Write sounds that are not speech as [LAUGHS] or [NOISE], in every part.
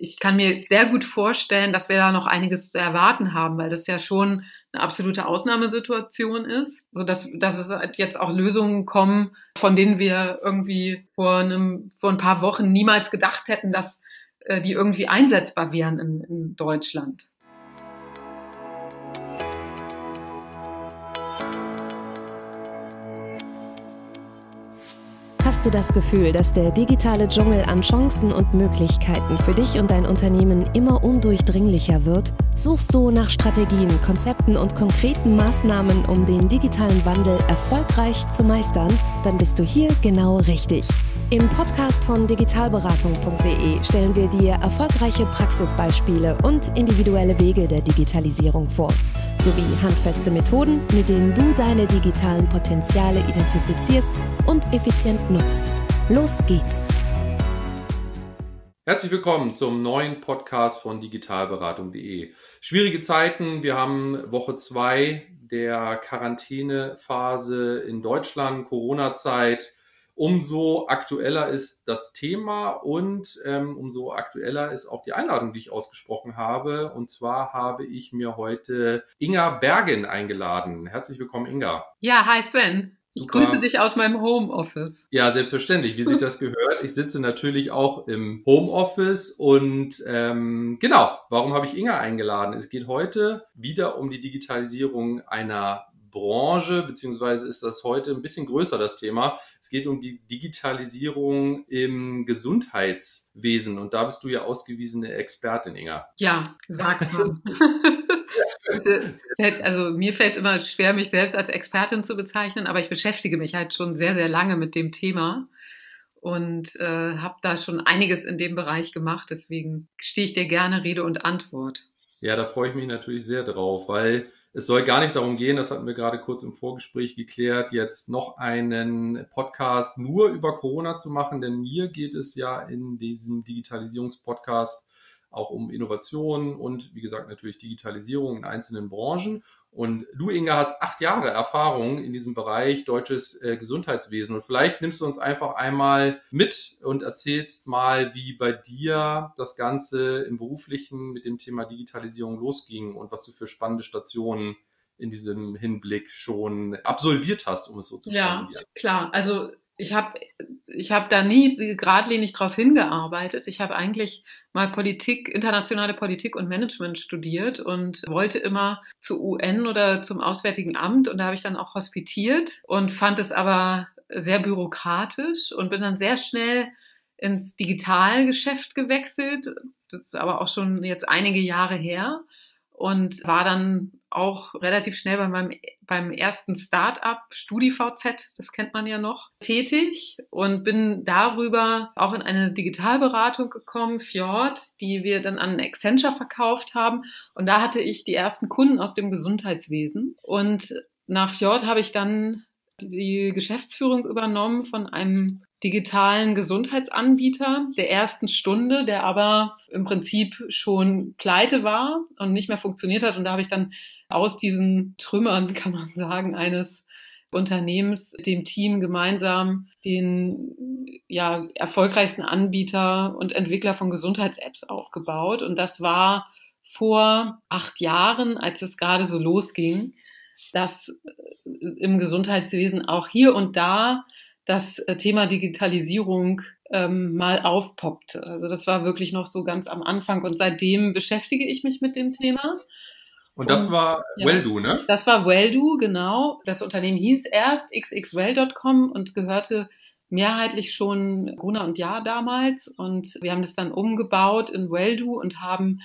ich kann mir sehr gut vorstellen, dass wir da noch einiges zu erwarten haben, weil das ja schon eine absolute Ausnahmesituation ist, so dass, dass es halt jetzt auch Lösungen kommen, von denen wir irgendwie vor einem, vor ein paar Wochen niemals gedacht hätten, dass äh, die irgendwie einsetzbar wären in, in Deutschland. Du das Gefühl, dass der digitale Dschungel an Chancen und Möglichkeiten für dich und dein Unternehmen immer undurchdringlicher wird? Suchst du nach Strategien, Konzepten und konkreten Maßnahmen, um den digitalen Wandel erfolgreich zu meistern? Dann bist du hier genau richtig. Im Podcast von digitalberatung.de stellen wir dir erfolgreiche Praxisbeispiele und individuelle Wege der Digitalisierung vor, sowie handfeste Methoden, mit denen du deine digitalen Potenziale identifizierst und effizient nutzt. Los geht's! Herzlich willkommen zum neuen Podcast von digitalberatung.de. Schwierige Zeiten, wir haben Woche zwei der Quarantänephase in Deutschland, Corona-Zeit umso aktueller ist das Thema und ähm, umso aktueller ist auch die Einladung, die ich ausgesprochen habe. Und zwar habe ich mir heute Inga Bergen eingeladen. Herzlich willkommen, Inga. Ja, hi Sven. Ich Super. grüße dich aus meinem Homeoffice. Ja, selbstverständlich, wie sich das gehört. Ich sitze natürlich auch im Homeoffice und ähm, genau, warum habe ich Inga eingeladen? Es geht heute wieder um die Digitalisierung einer Branche, beziehungsweise ist das heute ein bisschen größer, das Thema. Es geht um die Digitalisierung im Gesundheitswesen und da bist du ja ausgewiesene Expertin, Inga. Ja, sagt man. [LAUGHS] also mir fällt es immer schwer, mich selbst als Expertin zu bezeichnen, aber ich beschäftige mich halt schon sehr, sehr lange mit dem Thema und äh, habe da schon einiges in dem Bereich gemacht. Deswegen stehe ich dir gerne Rede und Antwort. Ja, da freue ich mich natürlich sehr drauf, weil es soll gar nicht darum gehen, das hatten wir gerade kurz im Vorgespräch geklärt, jetzt noch einen Podcast nur über Corona zu machen, denn mir geht es ja in diesem Digitalisierungspodcast auch um Innovation und wie gesagt natürlich Digitalisierung in einzelnen Branchen. Und du, Inga, hast acht Jahre Erfahrung in diesem Bereich deutsches äh, Gesundheitswesen. Und vielleicht nimmst du uns einfach einmal mit und erzählst mal, wie bei dir das Ganze im beruflichen mit dem Thema Digitalisierung losging und was du für spannende Stationen in diesem Hinblick schon absolviert hast, um es so zu ja, Ja, klar. Also ich habe ich hab da nie geradlinig drauf hingearbeitet. Ich habe eigentlich mal Politik, internationale Politik und Management studiert und wollte immer zu UN oder zum Auswärtigen Amt und da habe ich dann auch hospitiert und fand es aber sehr bürokratisch und bin dann sehr schnell ins Digitalgeschäft gewechselt. Das ist aber auch schon jetzt einige Jahre her und war dann auch relativ schnell bei meinem, beim ersten Start-up StudiVZ, das kennt man ja noch, tätig und bin darüber auch in eine Digitalberatung gekommen, Fjord, die wir dann an Accenture verkauft haben. Und da hatte ich die ersten Kunden aus dem Gesundheitswesen. Und nach Fjord habe ich dann die Geschäftsführung übernommen von einem digitalen Gesundheitsanbieter der ersten Stunde, der aber im Prinzip schon pleite war und nicht mehr funktioniert hat. Und da habe ich dann aus diesen Trümmern, [LAUGHS] kann man sagen, eines Unternehmens, dem Team gemeinsam den ja, erfolgreichsten Anbieter und Entwickler von Gesundheits-Apps aufgebaut. Und das war vor acht Jahren, als es gerade so losging, dass im Gesundheitswesen auch hier und da das äh, Thema Digitalisierung ähm, mal aufpoppte. Also das war wirklich noch so ganz am Anfang und seitdem beschäftige ich mich mit dem Thema. Und das und, war ja, Welldo, ne? Das war Welldo, genau. Das Unternehmen hieß erst xxwell.com und gehörte mehrheitlich schon Gruner und Ja damals. Und wir haben das dann umgebaut in Welldo und haben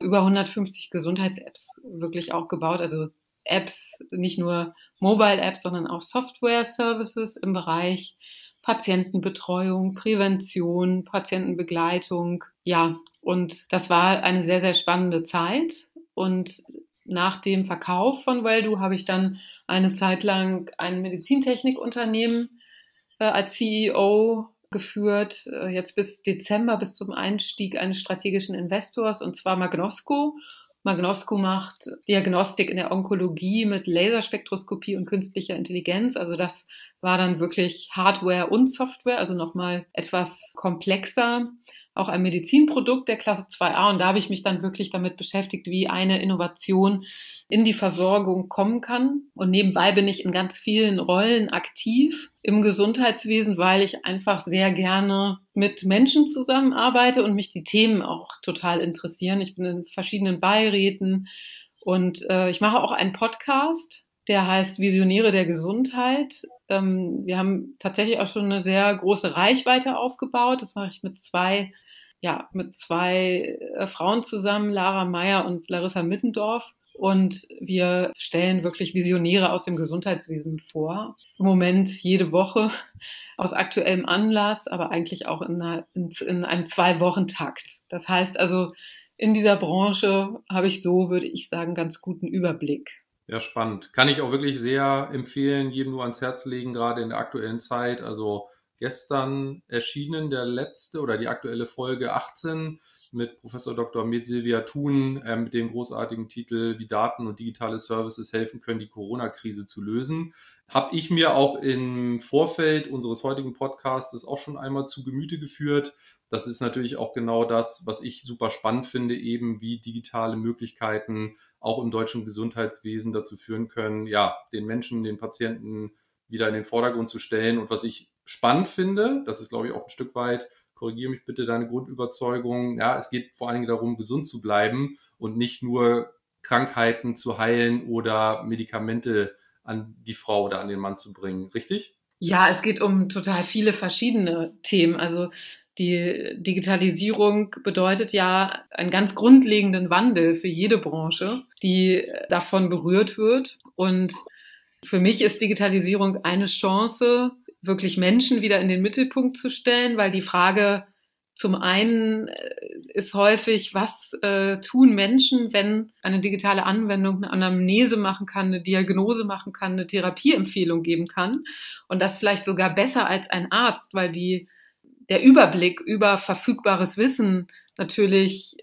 über 150 Gesundheits-Apps wirklich auch gebaut. Also Apps, nicht nur Mobile-Apps, sondern auch Software-Services im Bereich Patientenbetreuung, Prävention, Patientenbegleitung. Ja, und das war eine sehr, sehr spannende Zeit. Und nach dem Verkauf von Welldo habe ich dann eine Zeit lang ein Medizintechnikunternehmen äh, als CEO geführt, äh, jetzt bis Dezember, bis zum Einstieg eines strategischen Investors, und zwar Magnosco. Magnosco macht Diagnostik in der Onkologie mit Laserspektroskopie und künstlicher Intelligenz. Also das war dann wirklich Hardware und Software, also nochmal etwas komplexer. auch ein Medizinprodukt der Klasse 2a und da habe ich mich dann wirklich damit beschäftigt, wie eine Innovation in die Versorgung kommen kann. Und nebenbei bin ich in ganz vielen Rollen aktiv im Gesundheitswesen, weil ich einfach sehr gerne mit Menschen zusammenarbeite und mich die Themen auch total interessieren. Ich bin in verschiedenen Beiräten und äh, ich mache auch einen Podcast, der heißt Visionäre der Gesundheit. Ähm, wir haben tatsächlich auch schon eine sehr große Reichweite aufgebaut. Das mache ich mit zwei, ja, mit zwei äh, Frauen zusammen, Lara Meyer und Larissa Mittendorf. Und wir stellen wirklich Visionäre aus dem Gesundheitswesen vor. Im Moment jede Woche [LAUGHS] aus aktuellem Anlass, aber eigentlich auch in, einer, in, in einem Zwei-Wochen-Takt. Das heißt also, in dieser Branche habe ich so, würde ich sagen, ganz guten Überblick. Ja, spannend. Kann ich auch wirklich sehr empfehlen, jedem nur ans Herz legen, gerade in der aktuellen Zeit. Also gestern erschienen der letzte oder die aktuelle Folge 18 mit Professor Dr. Med Silvia Thun äh, mit dem großartigen Titel Wie Daten und digitale Services helfen können, die Corona-Krise zu lösen. Habe ich mir auch im Vorfeld unseres heutigen Podcasts auch schon einmal zu Gemüte geführt. Das ist natürlich auch genau das, was ich super spannend finde, eben wie digitale Möglichkeiten auch im deutschen Gesundheitswesen dazu führen können, ja, den Menschen, den Patienten wieder in den Vordergrund zu stellen. Und was ich spannend finde, das ist, glaube ich, auch ein Stück weit korrigiere mich bitte deine Grundüberzeugung. Ja, es geht vor allen Dingen darum, gesund zu bleiben und nicht nur Krankheiten zu heilen oder Medikamente an die Frau oder an den Mann zu bringen. Richtig? Ja, es geht um total viele verschiedene Themen. Also die Digitalisierung bedeutet ja einen ganz grundlegenden Wandel für jede Branche, die davon berührt wird. Und für mich ist Digitalisierung eine Chance, wirklich Menschen wieder in den Mittelpunkt zu stellen, weil die Frage zum einen äh, ist häufig, was äh, tun Menschen, wenn eine digitale Anwendung eine Anamnese machen kann, eine Diagnose machen kann, eine Therapieempfehlung geben kann und das vielleicht sogar besser als ein Arzt, weil die, der Überblick über verfügbares Wissen natürlich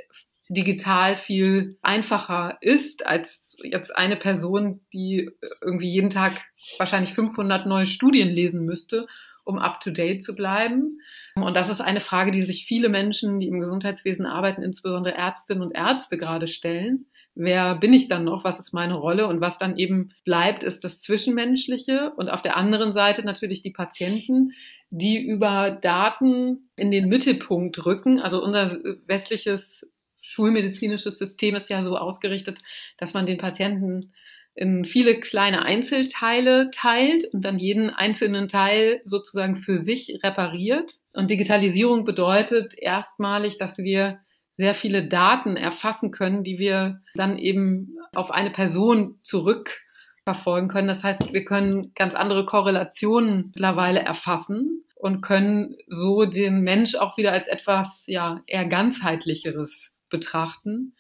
digital viel einfacher ist als jetzt eine Person, die irgendwie jeden Tag wahrscheinlich 500 neue Studien lesen müsste, um up-to-date zu bleiben. Und das ist eine Frage, die sich viele Menschen, die im Gesundheitswesen arbeiten, insbesondere Ärztinnen und Ärzte gerade stellen. Wer bin ich dann noch? Was ist meine Rolle? Und was dann eben bleibt, ist das Zwischenmenschliche. Und auf der anderen Seite natürlich die Patienten, die über Daten in den Mittelpunkt rücken. Also unser westliches schulmedizinisches System ist ja so ausgerichtet, dass man den Patienten in viele kleine Einzelteile teilt und dann jeden einzelnen Teil sozusagen für sich repariert. Und Digitalisierung bedeutet erstmalig, dass wir sehr viele Daten erfassen können, die wir dann eben auf eine Person zurückverfolgen können. Das heißt, wir können ganz andere Korrelationen mittlerweile erfassen und können so den Mensch auch wieder als etwas ja eher ganzheitlicheres betrachten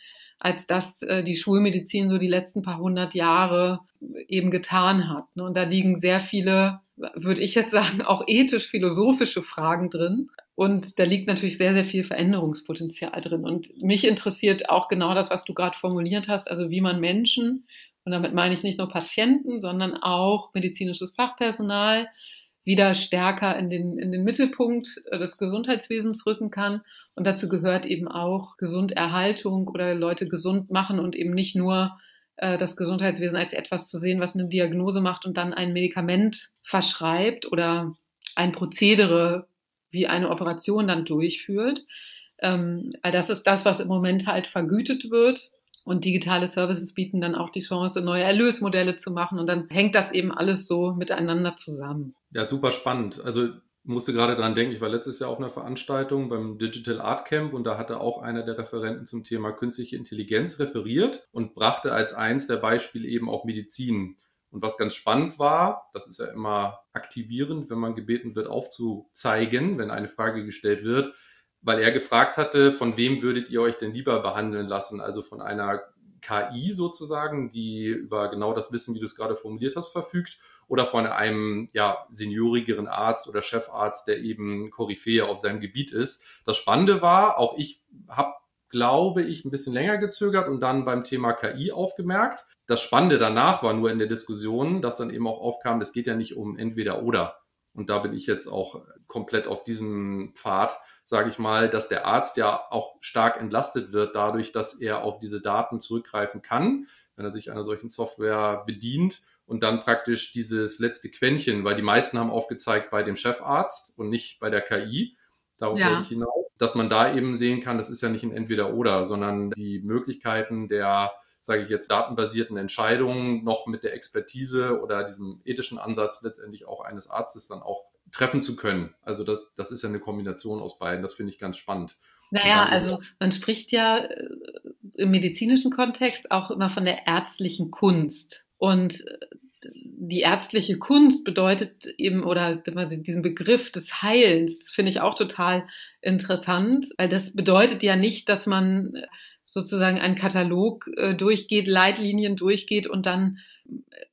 als das äh, die Schulmedizin so die letzten paar hundert Jahre eben getan hat. Ne? Und da liegen sehr viele, würde ich jetzt sagen, auch ethisch-philosophische Fragen drin. Und da liegt natürlich sehr, sehr viel Veränderungspotenzial drin. Und mich interessiert auch genau das, was du gerade formuliert hast, also wie man Menschen, und damit meine ich nicht nur Patienten, sondern auch medizinisches Fachpersonal, wieder stärker in den, in den Mittelpunkt äh, des Gesundheitswesens rücken kann. Und dazu gehört eben auch Gesunderhaltung oder Leute gesund machen und eben nicht nur äh, das Gesundheitswesen als etwas zu sehen, was eine Diagnose macht und dann ein Medikament verschreibt oder ein Prozedere wie eine Operation dann durchführt. Ähm, das ist das, was im Moment halt vergütet wird und digitale Services bieten dann auch die Chance, neue Erlösmodelle zu machen. Und dann hängt das eben alles so miteinander zusammen. Ja, super spannend. Also musste gerade dran denken, ich war letztes Jahr auf einer Veranstaltung beim Digital Art Camp und da hatte auch einer der Referenten zum Thema künstliche Intelligenz referiert und brachte als eins der Beispiele eben auch Medizin. Und was ganz spannend war, das ist ja immer aktivierend, wenn man gebeten wird, aufzuzeigen, wenn eine Frage gestellt wird, weil er gefragt hatte, von wem würdet ihr euch denn lieber behandeln lassen? Also von einer KI sozusagen, die über genau das Wissen, wie du es gerade formuliert hast, verfügt, oder von einem ja, seniorigeren Arzt oder Chefarzt, der eben Koryphäe auf seinem Gebiet ist. Das Spannende war, auch ich habe, glaube ich, ein bisschen länger gezögert und dann beim Thema KI aufgemerkt. Das Spannende danach war nur in der Diskussion, dass dann eben auch aufkam, es geht ja nicht um entweder oder, und da bin ich jetzt auch komplett auf diesem Pfad, sage ich mal, dass der Arzt ja auch stark entlastet wird dadurch, dass er auf diese Daten zurückgreifen kann, wenn er sich einer solchen Software bedient und dann praktisch dieses letzte Quäntchen, weil die meisten haben aufgezeigt bei dem Chefarzt und nicht bei der KI. Darauf ja. wollte ich hinaus, dass man da eben sehen kann, das ist ja nicht ein Entweder-Oder, sondern die Möglichkeiten der sage ich jetzt, datenbasierten Entscheidungen noch mit der Expertise oder diesem ethischen Ansatz letztendlich auch eines Arztes dann auch treffen zu können. Also das, das ist ja eine Kombination aus beiden. Das finde ich ganz spannend. Naja, also man spricht ja äh, im medizinischen Kontext auch immer von der ärztlichen Kunst. Und äh, die ärztliche Kunst bedeutet eben, oder diesen Begriff des Heilens finde ich auch total interessant, weil das bedeutet ja nicht, dass man sozusagen einen Katalog äh, durchgeht, Leitlinien durchgeht und dann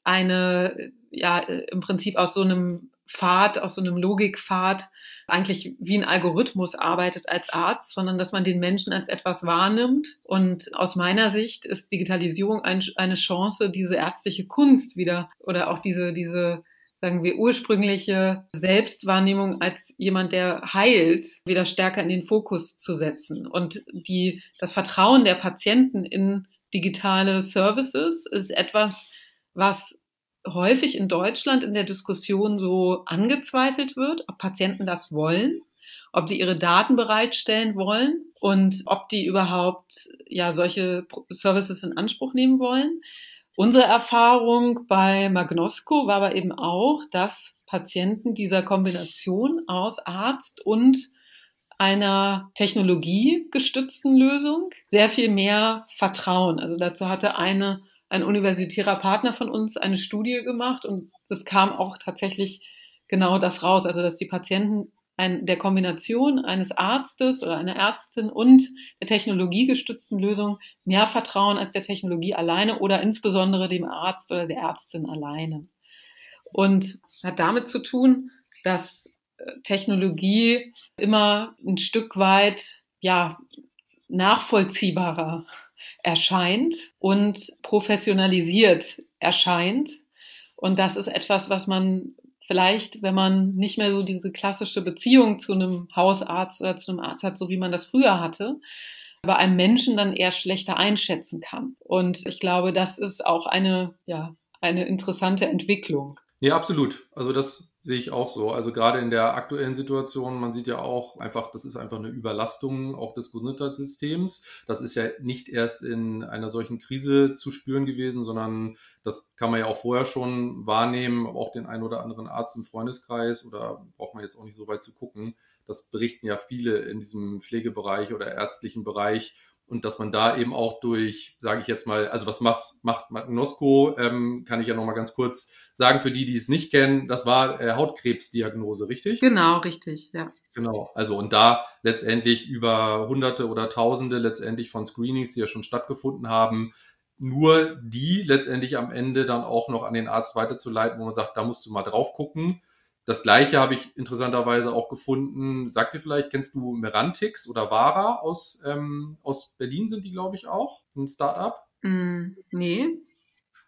eine, ja, äh, im Prinzip aus so einem Pfad, aus so einem Logikpfad eigentlich wie ein Algorithmus arbeitet als Arzt, sondern dass man den Menschen als etwas wahrnimmt. Und aus meiner Sicht ist Digitalisierung ein, eine Chance, diese ärztliche Kunst wieder oder auch diese, diese sagen wir, ursprüngliche Selbstwahrnehmung als jemand, der heilt, wieder stärker in den Fokus zu setzen. Und die, das Vertrauen der Patienten in digitale Services ist etwas, was häufig in Deutschland in der Diskussion so angezweifelt wird, ob Patienten das wollen, ob die ihre Daten bereitstellen wollen und ob die überhaupt ja solche Services in Anspruch nehmen wollen. Unsere Erfahrung bei Magnosco war aber eben auch, dass Patienten dieser Kombination aus Arzt und einer technologiegestützten Lösung sehr viel mehr vertrauen. Also dazu hatte eine, ein universitärer Partner von uns eine Studie gemacht und es kam auch tatsächlich genau das raus. Also dass die Patienten ein, der Kombination eines Arztes oder einer Ärztin und der technologiegestützten Lösung mehr vertrauen als der Technologie alleine oder insbesondere dem Arzt oder der Ärztin alleine. Und hat damit zu tun, dass äh, Technologie immer ein Stück weit, ja, nachvollziehbarer erscheint und professionalisiert erscheint. Und das ist etwas, was man vielleicht, wenn man nicht mehr so diese klassische Beziehung zu einem Hausarzt oder zu einem Arzt hat, so wie man das früher hatte, aber einem Menschen dann eher schlechter einschätzen kann. Und ich glaube, das ist auch eine, ja, eine interessante Entwicklung. Ja, absolut. Also das Sehe ich auch so. Also gerade in der aktuellen Situation, man sieht ja auch einfach, das ist einfach eine Überlastung auch des Gesundheitssystems. Das ist ja nicht erst in einer solchen Krise zu spüren gewesen, sondern das kann man ja auch vorher schon wahrnehmen, auch den einen oder anderen Arzt im Freundeskreis oder braucht man jetzt auch nicht so weit zu gucken. Das berichten ja viele in diesem Pflegebereich oder ärztlichen Bereich und dass man da eben auch durch, sage ich jetzt mal, also was macht, macht Magnosco, ähm, kann ich ja nochmal ganz kurz sagen für die, die es nicht kennen, das war äh, Hautkrebsdiagnose, richtig? Genau, richtig, ja. Genau, also und da letztendlich über Hunderte oder Tausende letztendlich von Screenings, die ja schon stattgefunden haben, nur die letztendlich am Ende dann auch noch an den Arzt weiterzuleiten, wo man sagt, da musst du mal drauf gucken das gleiche habe ich interessanterweise auch gefunden. Sagt ihr vielleicht, kennst du Merantix oder Vara aus, ähm, aus Berlin sind die, glaube ich, auch, ein Startup? Mm, nee.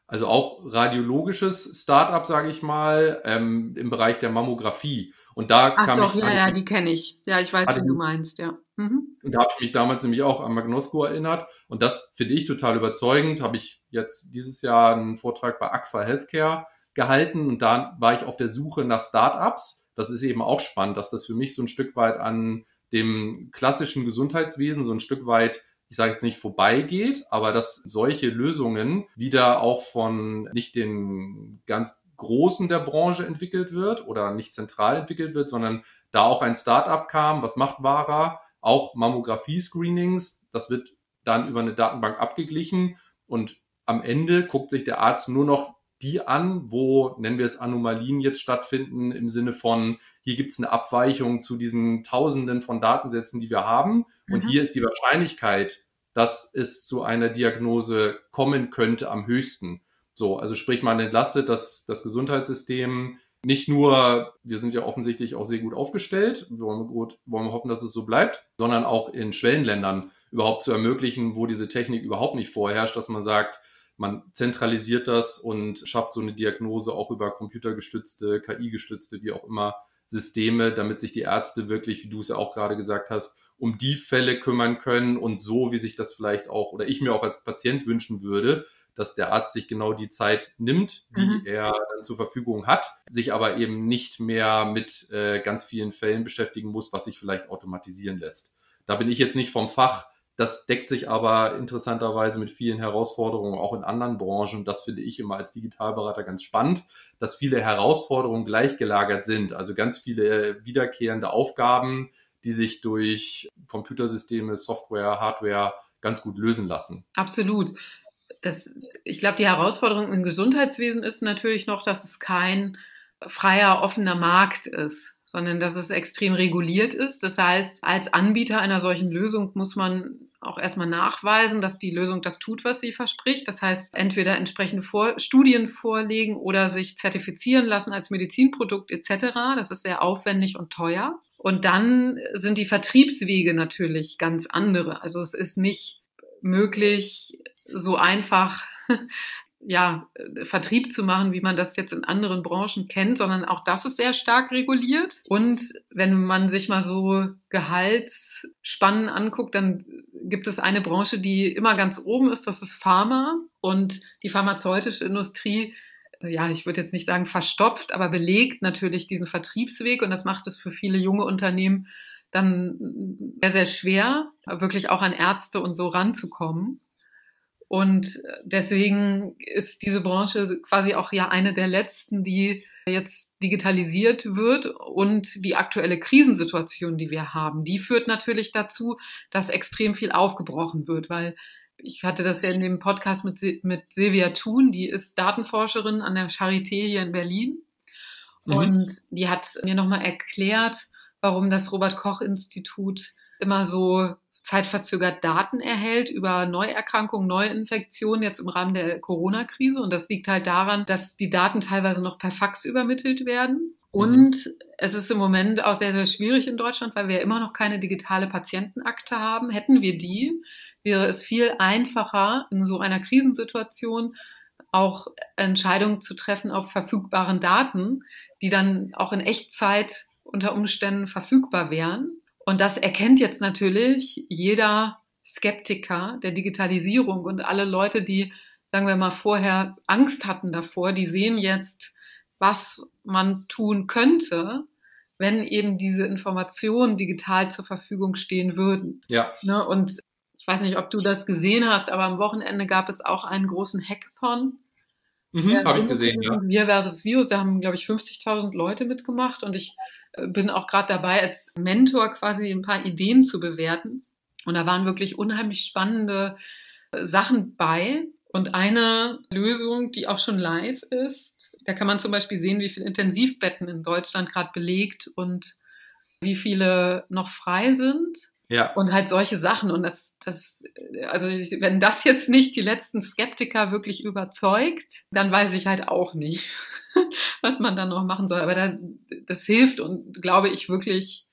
Also auch radiologisches Startup, sage ich mal, ähm, im Bereich der Mammographie. Und da Ach kam doch, ich. ja, ja, die kenne ich. Ja, ich weiß, wie du meinst, ja. Mhm. Und da habe ich mich damals nämlich auch an Magnosco erinnert. Und das finde ich total überzeugend. Habe ich jetzt dieses Jahr einen Vortrag bei Aqua Healthcare gehalten und da war ich auf der Suche nach Startups. Das ist eben auch spannend, dass das für mich so ein Stück weit an dem klassischen Gesundheitswesen so ein Stück weit ich sage jetzt nicht vorbeigeht, aber dass solche Lösungen wieder auch von nicht den ganz Großen der Branche entwickelt wird oder nicht zentral entwickelt wird, sondern da auch ein Startup kam, was macht Vara, auch Mammographie-Screenings, das wird dann über eine Datenbank abgeglichen und am Ende guckt sich der Arzt nur noch die an, wo, nennen wir es Anomalien jetzt stattfinden, im Sinne von, hier gibt es eine Abweichung zu diesen Tausenden von Datensätzen, die wir haben. Und mhm. hier ist die Wahrscheinlichkeit, dass es zu einer Diagnose kommen könnte, am höchsten. So, also sprich, man entlastet das, das Gesundheitssystem nicht nur, wir sind ja offensichtlich auch sehr gut aufgestellt, wollen gut, wollen wir hoffen, dass es so bleibt, sondern auch in Schwellenländern überhaupt zu ermöglichen, wo diese Technik überhaupt nicht vorherrscht, dass man sagt, man zentralisiert das und schafft so eine Diagnose auch über computergestützte, KI-gestützte, wie auch immer Systeme, damit sich die Ärzte wirklich, wie du es ja auch gerade gesagt hast, um die Fälle kümmern können und so, wie sich das vielleicht auch oder ich mir auch als Patient wünschen würde, dass der Arzt sich genau die Zeit nimmt, die mhm. er zur Verfügung hat, sich aber eben nicht mehr mit äh, ganz vielen Fällen beschäftigen muss, was sich vielleicht automatisieren lässt. Da bin ich jetzt nicht vom Fach. Das deckt sich aber interessanterweise mit vielen Herausforderungen auch in anderen Branchen. Das finde ich immer als Digitalberater ganz spannend, dass viele Herausforderungen gleichgelagert sind. Also ganz viele wiederkehrende Aufgaben, die sich durch Computersysteme, Software, Hardware ganz gut lösen lassen. Absolut das, ich glaube, die Herausforderung im Gesundheitswesen ist natürlich noch, dass es kein freier, offener Markt ist, sondern dass es extrem reguliert ist. Das heißt, als Anbieter einer solchen Lösung muss man auch erstmal nachweisen, dass die Lösung das tut, was sie verspricht. Das heißt, entweder entsprechende Vor Studien vorlegen oder sich zertifizieren lassen als Medizinprodukt etc. Das ist sehr aufwendig und teuer. Und dann sind die Vertriebswege natürlich ganz andere. Also es ist nicht möglich, so einfach ja, Vertrieb zu machen, wie man das jetzt in anderen Branchen kennt, sondern auch das ist sehr stark reguliert. Und wenn man sich mal so Gehaltsspannen anguckt, dann gibt es eine Branche, die immer ganz oben ist, das ist Pharma. Und die pharmazeutische Industrie, ja, ich würde jetzt nicht sagen verstopft, aber belegt natürlich diesen Vertriebsweg. Und das macht es für viele junge Unternehmen dann sehr, sehr schwer, wirklich auch an Ärzte und so ranzukommen. Und deswegen ist diese Branche quasi auch ja eine der letzten, die jetzt digitalisiert wird. Und die aktuelle Krisensituation, die wir haben, die führt natürlich dazu, dass extrem viel aufgebrochen wird, weil ich hatte das ja in dem Podcast mit, mit Silvia Thun, die ist Datenforscherin an der Charité hier in Berlin. Mhm. Und die hat mir nochmal erklärt, warum das Robert Koch Institut immer so zeitverzögert Daten erhält über Neuerkrankungen, Neuinfektionen jetzt im Rahmen der Corona-Krise. Und das liegt halt daran, dass die Daten teilweise noch per Fax übermittelt werden. Und mhm. es ist im Moment auch sehr, sehr schwierig in Deutschland, weil wir immer noch keine digitale Patientenakte haben. Hätten wir die, wäre es viel einfacher, in so einer Krisensituation auch Entscheidungen zu treffen auf verfügbaren Daten, die dann auch in Echtzeit unter Umständen verfügbar wären. Und das erkennt jetzt natürlich jeder Skeptiker der Digitalisierung und alle Leute, die, sagen wir mal, vorher Angst hatten davor, die sehen jetzt, was man tun könnte, wenn eben diese Informationen digital zur Verfügung stehen würden. Ja. Ne? Und ich weiß nicht, ob du das gesehen hast, aber am Wochenende gab es auch einen großen Hackathon. Mhm, Habe ich gesehen, ja. Wir versus Virus, da haben, glaube ich, 50.000 Leute mitgemacht und ich bin auch gerade dabei, als Mentor quasi ein paar Ideen zu bewerten. Und da waren wirklich unheimlich spannende äh, Sachen bei. Und eine Lösung, die auch schon live ist, da kann man zum Beispiel sehen, wie viele Intensivbetten in Deutschland gerade belegt und wie viele noch frei sind. Ja. Und halt solche Sachen. Und das, das, also wenn das jetzt nicht die letzten Skeptiker wirklich überzeugt, dann weiß ich halt auch nicht. [LAUGHS] was man dann noch machen soll. Aber da, das hilft und glaube ich wirklich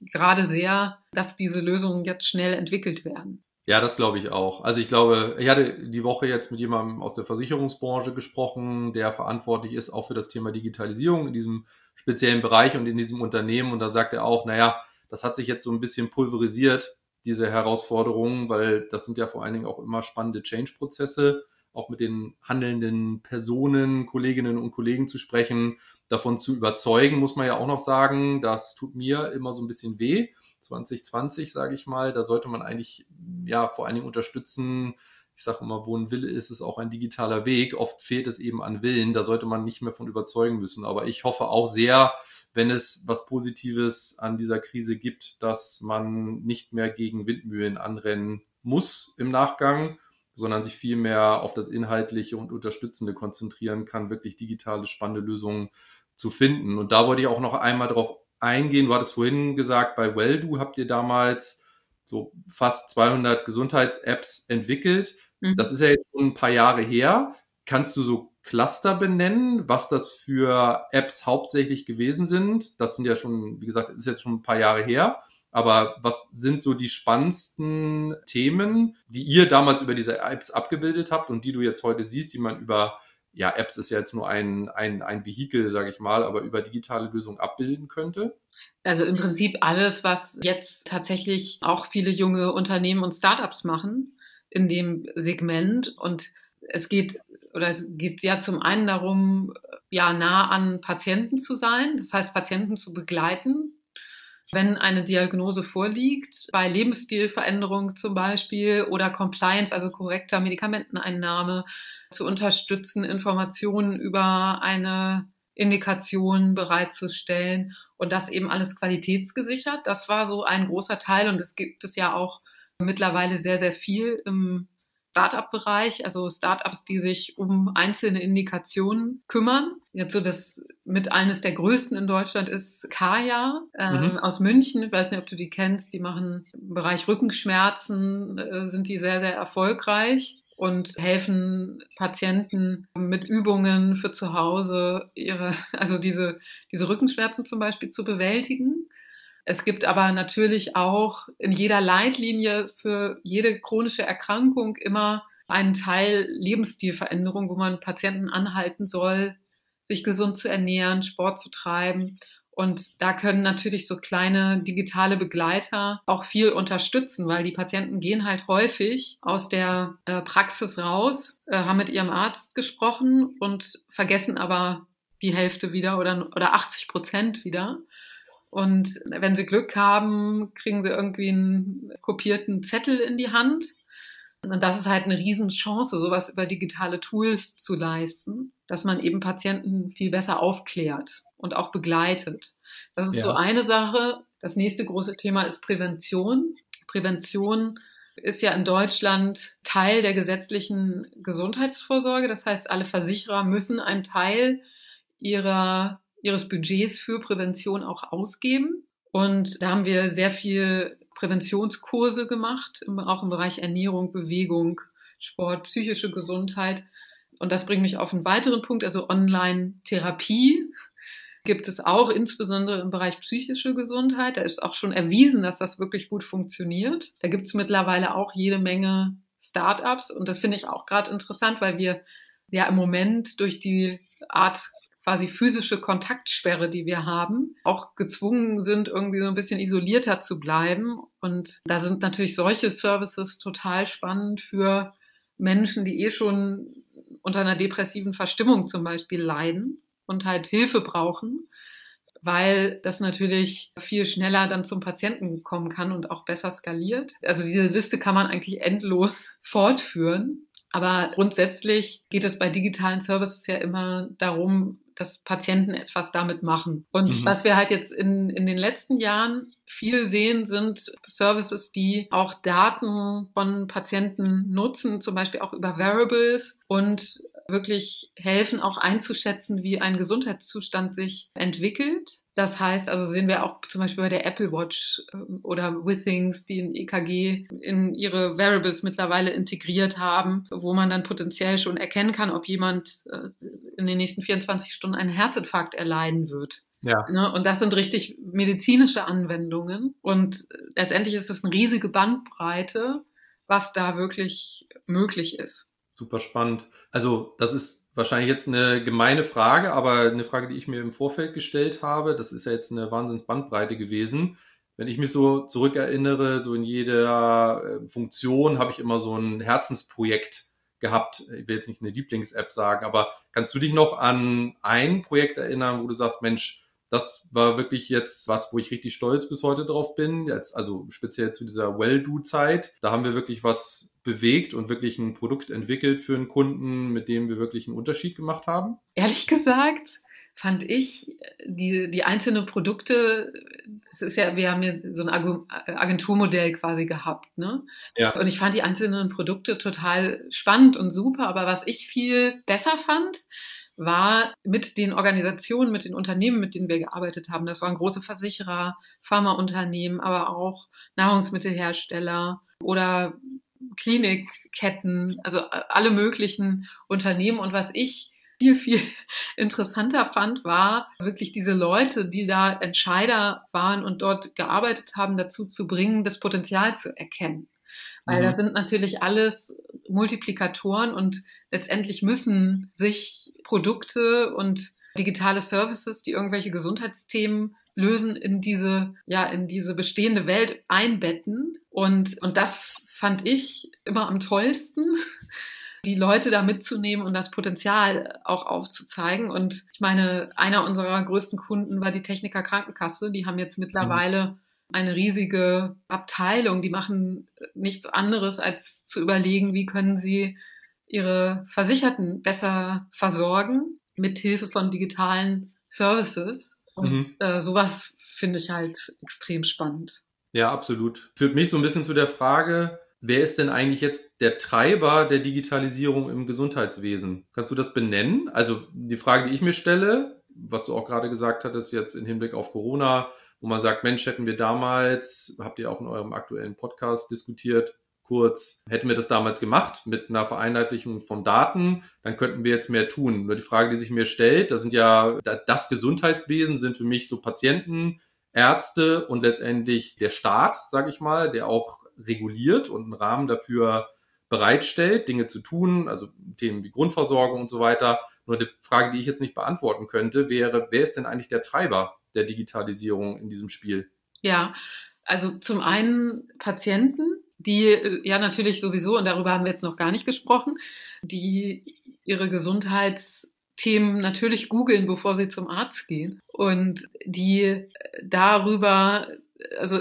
gerade sehr, dass diese Lösungen jetzt schnell entwickelt werden. Ja, das glaube ich auch. Also ich glaube, ich hatte die Woche jetzt mit jemandem aus der Versicherungsbranche gesprochen, der verantwortlich ist auch für das Thema Digitalisierung in diesem speziellen Bereich und in diesem Unternehmen. Und da sagt er auch, naja, das hat sich jetzt so ein bisschen pulverisiert, diese Herausforderungen, weil das sind ja vor allen Dingen auch immer spannende Change-Prozesse auch mit den handelnden Personen, Kolleginnen und Kollegen zu sprechen, davon zu überzeugen, muss man ja auch noch sagen, das tut mir immer so ein bisschen weh. 2020, sage ich mal, da sollte man eigentlich ja vor allen Dingen unterstützen. Ich sage immer, wo ein Wille ist, ist auch ein digitaler Weg. Oft fehlt es eben an Willen. Da sollte man nicht mehr von überzeugen müssen. Aber ich hoffe auch sehr, wenn es was Positives an dieser Krise gibt, dass man nicht mehr gegen Windmühlen anrennen muss im Nachgang, sondern sich viel mehr auf das Inhaltliche und Unterstützende konzentrieren kann, wirklich digitale, spannende Lösungen zu finden. Und da wollte ich auch noch einmal darauf eingehen. Du hattest vorhin gesagt, bei Welldo habt ihr damals so fast 200 Gesundheits-Apps entwickelt. Mhm. Das ist ja jetzt schon ein paar Jahre her. Kannst du so Cluster benennen, was das für Apps hauptsächlich gewesen sind? Das sind ja schon, wie gesagt, ist jetzt schon ein paar Jahre her. Aber was sind so die spannendsten Themen, die ihr damals über diese Apps abgebildet habt und die du jetzt heute siehst, die man über ja, Apps ist ja jetzt nur ein, ein, ein Vehikel, sage ich mal, aber über digitale Lösungen abbilden könnte? Also im Prinzip alles, was jetzt tatsächlich auch viele junge Unternehmen und Startups machen in dem Segment. Und es geht oder es geht ja zum einen darum, ja, nah an Patienten zu sein, das heißt, Patienten zu begleiten, wenn eine Diagnose vorliegt, bei Lebensstilveränderung zum Beispiel oder Compliance, also korrekter Medikamenteneinnahme, zu unterstützen, Informationen über eine Indikation bereitzustellen und das eben alles qualitätsgesichert. Das war so ein großer Teil und es gibt es ja auch mittlerweile sehr, sehr viel im Startup-Bereich, also Startups, die sich um einzelne Indikationen kümmern. Jetzt so das mit eines der größten in Deutschland ist Kaya äh, mhm. aus München. Ich weiß nicht, ob du die kennst. Die machen im Bereich Rückenschmerzen, äh, sind die sehr, sehr erfolgreich und helfen Patienten mit Übungen für zu Hause ihre, [LAUGHS] also diese, diese Rückenschmerzen zum Beispiel zu bewältigen. Es gibt aber natürlich auch in jeder Leitlinie für jede chronische Erkrankung immer einen Teil Lebensstilveränderung, wo man Patienten anhalten soll, sich gesund zu ernähren, Sport zu treiben. Und da können natürlich so kleine digitale Begleiter auch viel unterstützen, weil die Patienten gehen halt häufig aus der äh, Praxis raus, äh, haben mit ihrem Arzt gesprochen und vergessen aber die Hälfte wieder oder, oder 80 Prozent wieder. Und wenn sie Glück haben, kriegen sie irgendwie einen kopierten Zettel in die Hand. Und das ist halt eine Riesenchance, sowas über digitale Tools zu leisten, dass man eben Patienten viel besser aufklärt und auch begleitet. Das ist ja. so eine Sache. Das nächste große Thema ist Prävention. Prävention ist ja in Deutschland Teil der gesetzlichen Gesundheitsvorsorge. Das heißt, alle Versicherer müssen einen Teil ihrer ihres Budgets für Prävention auch ausgeben. Und da haben wir sehr viel Präventionskurse gemacht, auch im Bereich Ernährung, Bewegung, Sport, psychische Gesundheit. Und das bringt mich auf einen weiteren Punkt, also Online-Therapie gibt es auch, insbesondere im Bereich psychische Gesundheit. Da ist auch schon erwiesen, dass das wirklich gut funktioniert. Da gibt es mittlerweile auch jede Menge Startups und das finde ich auch gerade interessant, weil wir ja im Moment durch die Art quasi physische Kontaktsperre, die wir haben, auch gezwungen sind, irgendwie so ein bisschen isolierter zu bleiben. Und da sind natürlich solche Services total spannend für Menschen, die eh schon unter einer depressiven Verstimmung zum Beispiel leiden und halt Hilfe brauchen, weil das natürlich viel schneller dann zum Patienten kommen kann und auch besser skaliert. Also diese Liste kann man eigentlich endlos [LAUGHS] fortführen. Aber grundsätzlich geht es bei digitalen Services ja immer darum, dass Patienten etwas damit machen. Und mhm. was wir halt jetzt in, in den letzten Jahren viel sehen, sind Services, die auch Daten von Patienten nutzen, zum Beispiel auch über Variables und wirklich helfen, auch einzuschätzen, wie ein Gesundheitszustand sich entwickelt. Das heißt, also sehen wir auch zum Beispiel bei der Apple Watch ähm, oder Withings, die ein EKG in ihre Variables mittlerweile integriert haben, wo man dann potenziell schon erkennen kann, ob jemand äh, in den nächsten 24 Stunden einen Herzinfarkt erleiden wird. Ja. Ne, und das sind richtig medizinische Anwendungen. Und letztendlich ist es eine riesige Bandbreite, was da wirklich möglich ist. Super spannend. Also das ist wahrscheinlich jetzt eine gemeine Frage, aber eine Frage, die ich mir im Vorfeld gestellt habe. Das ist ja jetzt eine Wahnsinnsbandbreite gewesen. Wenn ich mich so zurückerinnere, so in jeder äh, Funktion habe ich immer so ein Herzensprojekt gehabt. Ich will jetzt nicht eine Lieblings-App sagen, aber kannst du dich noch an ein Projekt erinnern, wo du sagst, Mensch, das war wirklich jetzt was, wo ich richtig stolz bis heute drauf bin. Jetzt, also speziell zu dieser Well-Do-Zeit. Da haben wir wirklich was bewegt und wirklich ein Produkt entwickelt für einen Kunden, mit dem wir wirklich einen Unterschied gemacht haben? Ehrlich gesagt fand ich die, die einzelnen Produkte, es ist ja, wir haben ja so ein Agenturmodell quasi gehabt, ne? Ja. Und ich fand die einzelnen Produkte total spannend und super, aber was ich viel besser fand, war mit den Organisationen, mit den Unternehmen, mit denen wir gearbeitet haben. Das waren große Versicherer, Pharmaunternehmen, aber auch Nahrungsmittelhersteller oder Klinikketten, also alle möglichen Unternehmen. Und was ich viel, viel [LAUGHS] interessanter fand, war wirklich diese Leute, die da Entscheider waren und dort gearbeitet haben, dazu zu bringen, das Potenzial zu erkennen. Weil mhm. das sind natürlich alles Multiplikatoren und letztendlich müssen sich Produkte und digitale Services, die irgendwelche Gesundheitsthemen lösen, in diese, ja, in diese bestehende Welt einbetten. Und, und das fand ich immer am tollsten, [LAUGHS] die Leute da mitzunehmen und das Potenzial auch aufzuzeigen. Und ich meine, einer unserer größten Kunden war die Techniker Krankenkasse. Die haben jetzt mittlerweile mhm. Eine riesige Abteilung. Die machen nichts anderes, als zu überlegen, wie können sie ihre Versicherten besser versorgen mit Hilfe von digitalen Services. Und mhm. äh, sowas finde ich halt extrem spannend. Ja, absolut. Führt mich so ein bisschen zu der Frage, Wer ist denn eigentlich jetzt der Treiber der Digitalisierung im Gesundheitswesen? Kannst du das benennen? Also die Frage, die ich mir stelle, was du auch gerade gesagt hattest, jetzt im Hinblick auf Corona, wo man sagt, Mensch, hätten wir damals, habt ihr auch in eurem aktuellen Podcast diskutiert, kurz, hätten wir das damals gemacht mit einer Vereinheitlichung von Daten, dann könnten wir jetzt mehr tun. Nur die Frage, die sich mir stellt, das sind ja, das Gesundheitswesen sind für mich so Patienten, Ärzte und letztendlich der Staat, sage ich mal, der auch reguliert und einen Rahmen dafür bereitstellt, Dinge zu tun, also Themen wie Grundversorgung und so weiter. Nur die Frage, die ich jetzt nicht beantworten könnte, wäre, wer ist denn eigentlich der Treiber der Digitalisierung in diesem Spiel? Ja, also zum einen Patienten, die äh, ja natürlich sowieso, und darüber haben wir jetzt noch gar nicht gesprochen, die ihre Gesundheitsthemen natürlich googeln, bevor sie zum Arzt gehen und die äh, darüber also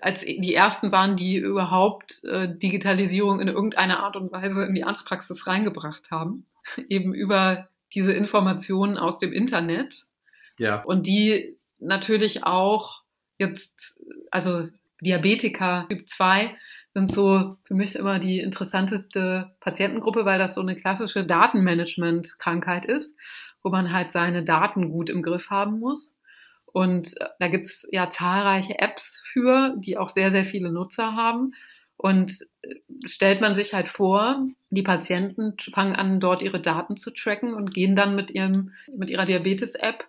als die ersten waren, die überhaupt äh, Digitalisierung in irgendeiner Art und Weise in die Arztpraxis reingebracht haben, [LAUGHS] eben über diese Informationen aus dem Internet. Ja. Und die natürlich auch jetzt, also Diabetiker Typ 2 sind so für mich immer die interessanteste Patientengruppe, weil das so eine klassische Datenmanagement-Krankheit ist, wo man halt seine Daten gut im Griff haben muss. Und äh, da gibt's ja zahlreiche Apps für, die auch sehr, sehr viele Nutzer haben. Und äh, stellt man sich halt vor, die Patienten fangen an, dort ihre Daten zu tracken und gehen dann mit ihrem, mit ihrer Diabetes-App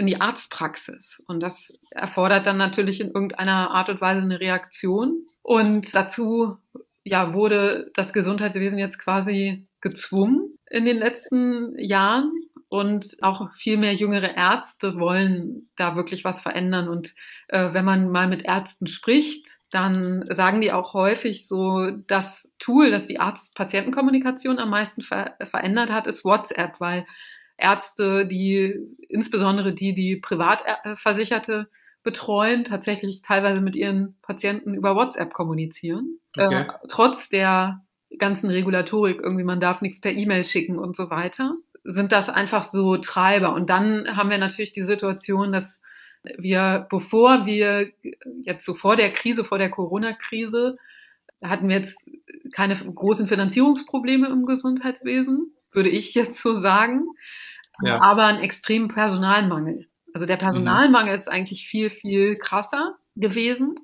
in die Arztpraxis. Und das erfordert dann natürlich in irgendeiner Art und Weise eine Reaktion. Und dazu ja, wurde das Gesundheitswesen jetzt quasi gezwungen in den letzten Jahren. Und auch viel mehr jüngere Ärzte wollen da wirklich was verändern. Und äh, wenn man mal mit Ärzten spricht, dann sagen die auch häufig so, das Tool, das die Arzt-Patienten-Kommunikation am meisten ver verändert hat, ist WhatsApp, weil Ärzte, die, insbesondere die, die Privatversicherte betreuen, tatsächlich teilweise mit ihren Patienten über WhatsApp kommunizieren. Okay. Äh, trotz der ganzen Regulatorik, irgendwie man darf nichts per E-Mail schicken und so weiter sind das einfach so Treiber. Und dann haben wir natürlich die Situation, dass wir, bevor wir jetzt so vor der Krise, vor der Corona-Krise, hatten wir jetzt keine großen Finanzierungsprobleme im Gesundheitswesen, würde ich jetzt so sagen, ja. aber einen extremen Personalmangel. Also der Personalmangel mhm. ist eigentlich viel, viel krasser gewesen.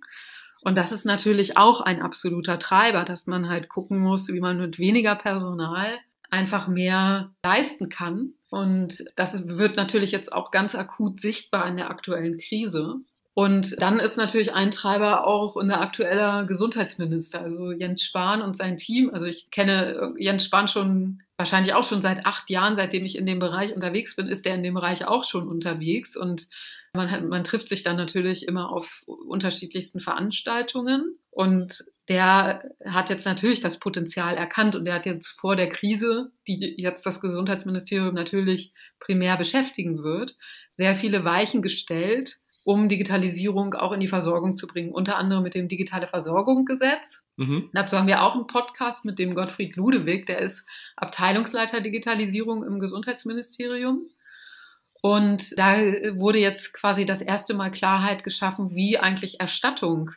Und das ist natürlich auch ein absoluter Treiber, dass man halt gucken muss, wie man mit weniger Personal einfach mehr leisten kann. Und das wird natürlich jetzt auch ganz akut sichtbar in der aktuellen Krise. Und dann ist natürlich ein Treiber auch unser aktueller Gesundheitsminister, also Jens Spahn und sein Team. Also ich kenne Jens Spahn schon wahrscheinlich auch schon seit acht Jahren, seitdem ich in dem Bereich unterwegs bin, ist er in dem Bereich auch schon unterwegs. Und man, hat, man trifft sich dann natürlich immer auf unterschiedlichsten Veranstaltungen. Und der hat jetzt natürlich das Potenzial erkannt und der hat jetzt vor der Krise, die jetzt das Gesundheitsministerium natürlich primär beschäftigen wird, sehr viele Weichen gestellt, um Digitalisierung auch in die Versorgung zu bringen, unter anderem mit dem Digitale Versorgung Gesetz. Mhm. Dazu haben wir auch einen Podcast mit dem Gottfried Ludewig, der ist Abteilungsleiter Digitalisierung im Gesundheitsministerium. Und da wurde jetzt quasi das erste Mal Klarheit geschaffen, wie eigentlich Erstattung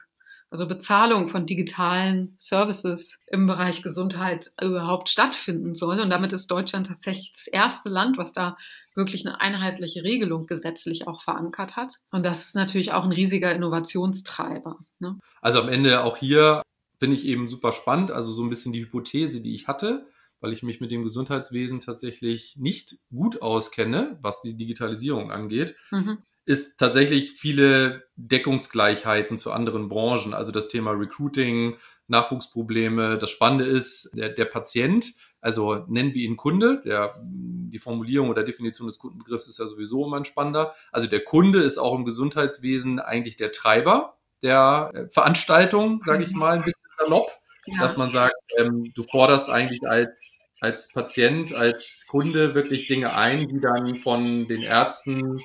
also Bezahlung von digitalen Services im Bereich Gesundheit überhaupt stattfinden soll. Und damit ist Deutschland tatsächlich das erste Land, was da wirklich eine einheitliche Regelung gesetzlich auch verankert hat. Und das ist natürlich auch ein riesiger Innovationstreiber. Ne? Also am Ende auch hier finde ich eben super spannend, also so ein bisschen die Hypothese, die ich hatte, weil ich mich mit dem Gesundheitswesen tatsächlich nicht gut auskenne, was die Digitalisierung angeht, mhm. ist tatsächlich viele Deckungsgleichheiten zu anderen Branchen. Also das Thema Recruiting, Nachwuchsprobleme. Das Spannende ist, der, der Patient, also nennen wir ihn Kunde, der, die Formulierung oder Definition des Kundenbegriffs ist ja sowieso immer ein spannender. Also der Kunde ist auch im Gesundheitswesen eigentlich der Treiber der äh, Veranstaltung, sage ich mal, ein bisschen salopp, ja. dass man sagt, ähm, du forderst eigentlich als, als Patient, als Kunde wirklich Dinge ein, die dann von den Ärzten